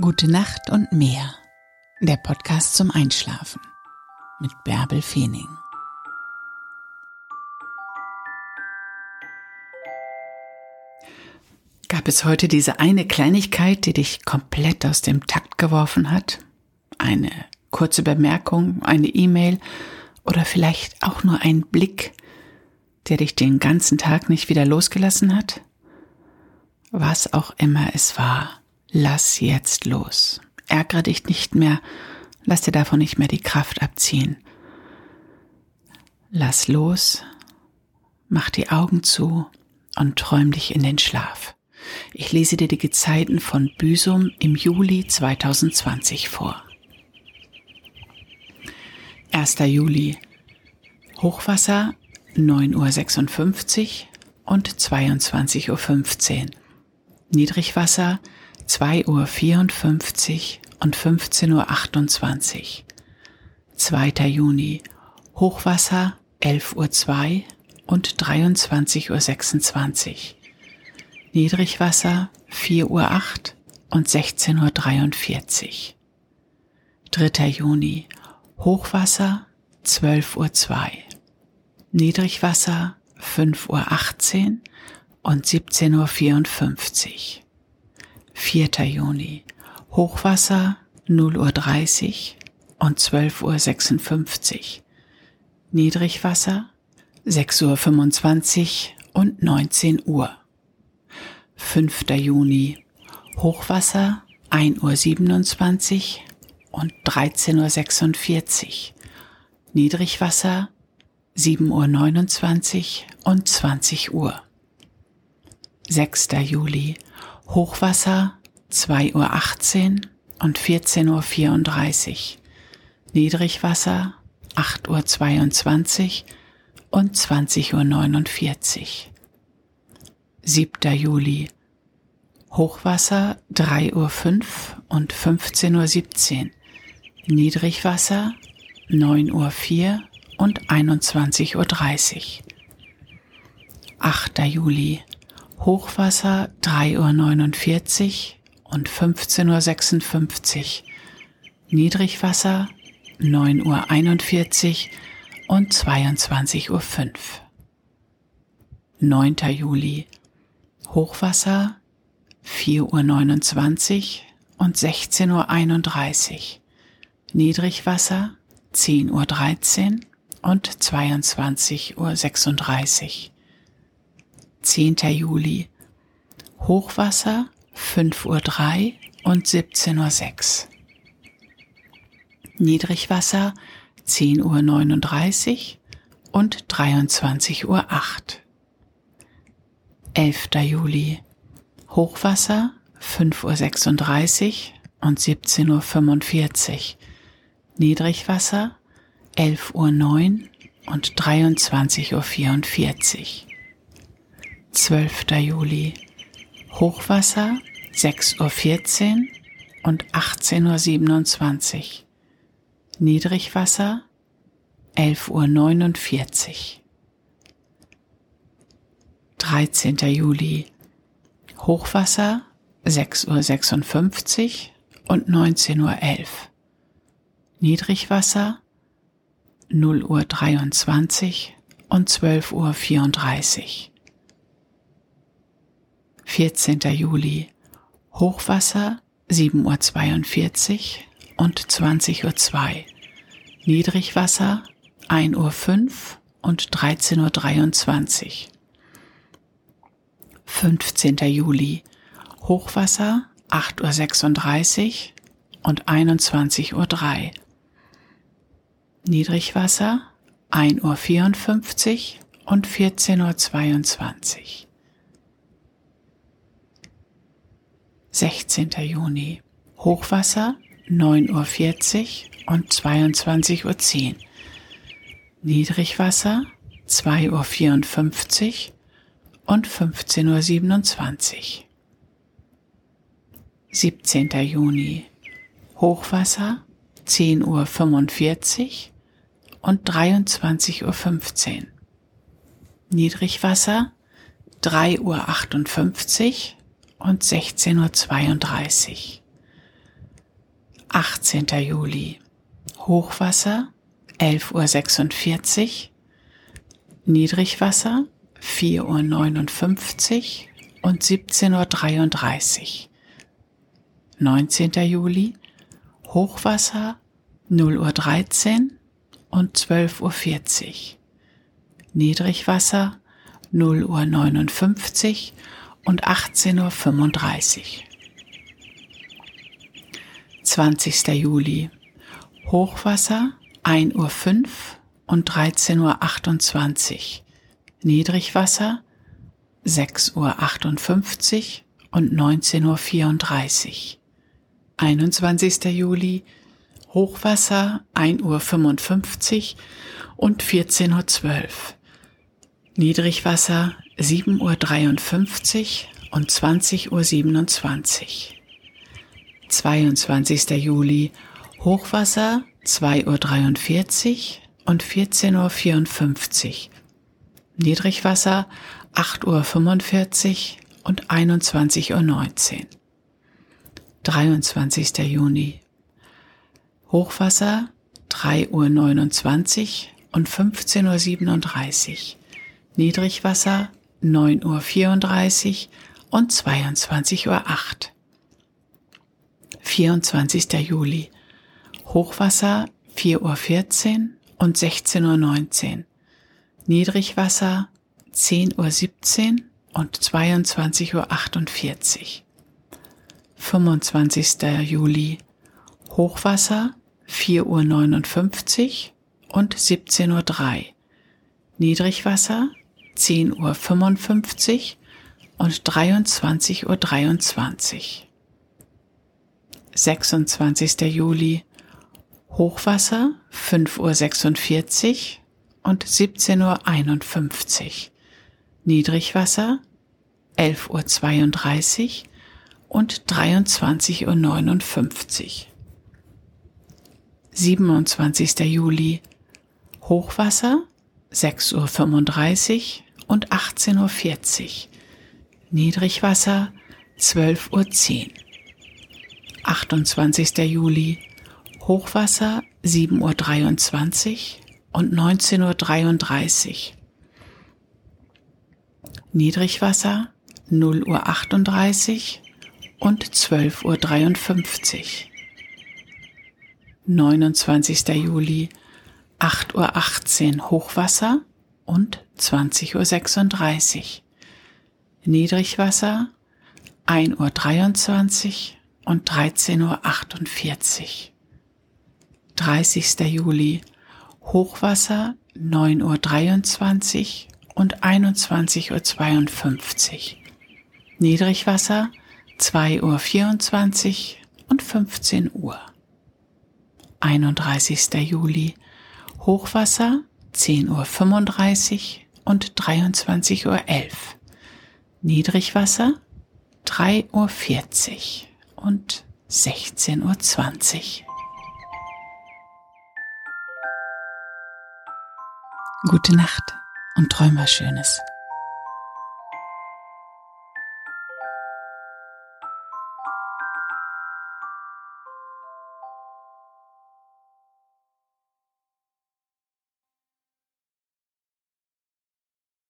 Gute Nacht und mehr. Der Podcast zum Einschlafen mit Bärbel Feening. Gab es heute diese eine Kleinigkeit, die dich komplett aus dem Takt geworfen hat? Eine kurze Bemerkung, eine E-Mail oder vielleicht auch nur ein Blick, der dich den ganzen Tag nicht wieder losgelassen hat? Was auch immer es war, lass jetzt los. Ärgere dich nicht mehr, lass dir davon nicht mehr die Kraft abziehen. Lass los, mach die Augen zu und träum dich in den Schlaf. Ich lese dir die Gezeiten von Büsum im Juli 2020 vor. 1. Juli Hochwasser 9.56 Uhr und 22.15 Uhr. Niedrigwasser 2.54 Uhr und 15.28 Uhr. 2. Juni Hochwasser 11.02 Uhr und 23.26 Uhr. Niedrigwasser 4.08 Uhr und 16.43 Uhr. 3. Juni Hochwasser 12.02 Uhr. Niedrigwasser 5.18 Uhr und 17.54 Uhr. 4. Juni. Hochwasser 0.30 Uhr und 12.56 Uhr. Niedrigwasser 6.25 Uhr und 19 Uhr. 5. Juni. Hochwasser 1.27 Uhr und 13.46 Uhr. Niedrigwasser 7.29 Uhr und 20 Uhr. 6. Juli. Hochwasser 2.18 Uhr und 14.34 Uhr. Niedrigwasser 8.22 Uhr und 20.49 Uhr. 7. Juli. Hochwasser 3.05 Uhr und 15.17 Uhr. Niedrigwasser 9.04 Uhr und 21.30 Uhr. 8. Juli. Hochwasser 3.49 Uhr und 15.56 Uhr. Niedrigwasser 9.41 Uhr und 22.05 Uhr. 9. Juli. Hochwasser 4.29 Uhr und 16.31 Uhr. Niedrigwasser 10.13 Uhr und 22.36 Uhr. 10. Juli. Hochwasser 5.03 Uhr und 17.06 Uhr. Niedrigwasser 10.39 Uhr und 23.08 Uhr. 11. Juli. Hochwasser 5.36 Uhr und 17.45 Uhr. Niedrigwasser 11.09 Uhr und 23.44 Uhr. 12. Juli. Hochwasser 6.14 Uhr und 18.27 Uhr. Niedrigwasser 11.49 Uhr. 13. Juli. Hochwasser 6.56 Uhr und 19.11 Uhr. Niedrigwasser 0.23 Uhr und 12.34 Uhr. 14. Juli Hochwasser 7.42 Uhr und 20.02 Uhr. Niedrigwasser 1.05 Uhr und 13.23 Uhr. 15. Juli Hochwasser 8.36 Uhr und 21.03 Uhr. Niedrigwasser 1.54 Uhr und 14.22 Uhr. 16. Juni. Hochwasser 9.40 Uhr und 22.10 Uhr. Niedrigwasser 2.54 Uhr und 15.27 Uhr. 17. Juni. Hochwasser 10.45 Uhr und 23.15 Uhr. Niedrigwasser 3.58 Uhr und 16.32 Uhr. 18. Juli. Hochwasser 11.46 Uhr. Niedrigwasser 4.59 Uhr und 17.33 Uhr. 19. Juli. Hochwasser 0.13 Uhr und 12.40 Uhr. Niedrigwasser 0.59 Uhr und 18.35 Uhr. 20. Juli. Hochwasser 1.05 Uhr und 13.28 Uhr. Niedrigwasser 6.58 Uhr und 19.34 Uhr. 21. Juli Hochwasser 1.55 Uhr und 14.12 Uhr. Niedrigwasser 7.53 Uhr und 20.27 Uhr. 22. Juli Hochwasser 2.43 Uhr und 14.54 Uhr. Niedrigwasser 8.45 Uhr und 21.19 Uhr. 23. Juni. Hochwasser 3.29 Uhr und 15.37 Uhr. Niedrigwasser 9.34 Uhr und 22.08 Uhr. 24. Juli. Hochwasser 4.14 Uhr und 16.19 Uhr. Niedrigwasser 10.17 Uhr und 22.48 Uhr. 25. Juli Hochwasser 4.59 Uhr und 17.03 Uhr. Niedrigwasser 10.55 Uhr und 23.23 Uhr. 23. 26. Juli Hochwasser 5.46 Uhr und 17.51 Uhr. Niedrigwasser 11.32 Uhr und 23.59 Uhr. 27. Juli Hochwasser 6.35 Uhr und 18.40 Uhr. Niedrigwasser 12.10 Uhr. 28. Juli Hochwasser 7.23 Uhr und 19.33 Uhr. Niedrigwasser 0.38 Uhr und 12.53 Uhr. 29. Juli 8.18 Uhr Hochwasser und 20.36 Uhr. Niedrigwasser 1.23 Uhr und 13.48 Uhr. 30. Juli Hochwasser 9.23 Uhr und 21.52 Uhr. Niedrigwasser 2.24 Uhr und 15 Uhr. 31. Juli Hochwasser 10.35 Uhr und 23.11 Uhr. Niedrigwasser 3.40 Uhr und 16.20 Uhr. Gute Nacht und träum was Schönes.